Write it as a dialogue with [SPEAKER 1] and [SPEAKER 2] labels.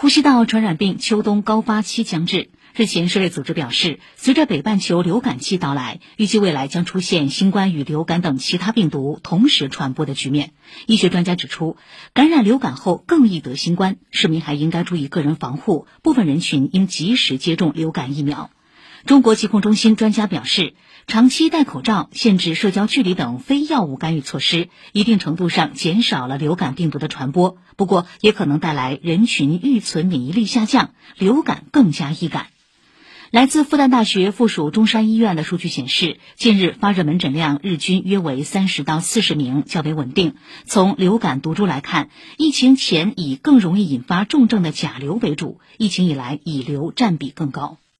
[SPEAKER 1] 呼吸道传染病秋冬高发期将至。日前，世卫组织表示，随着北半球流感期到来，预计未来将出现新冠与流感等其他病毒同时传播的局面。医学专家指出，感染流感后更易得新冠，市民还应该注意个人防护，部分人群应及时接种流感疫苗。中国疾控中心专家表示，长期戴口罩、限制社交距离等非药物干预措施，一定程度上减少了流感病毒的传播。不过，也可能带来人群预存免疫力下降，流感更加易感。来自复旦大学附属中山医院的数据显示，近日发热门诊量日均约为三十到四十名，较为稳定。从流感毒株来看，疫情前以更容易引发重症的甲流为主，疫情以来乙流占比更高。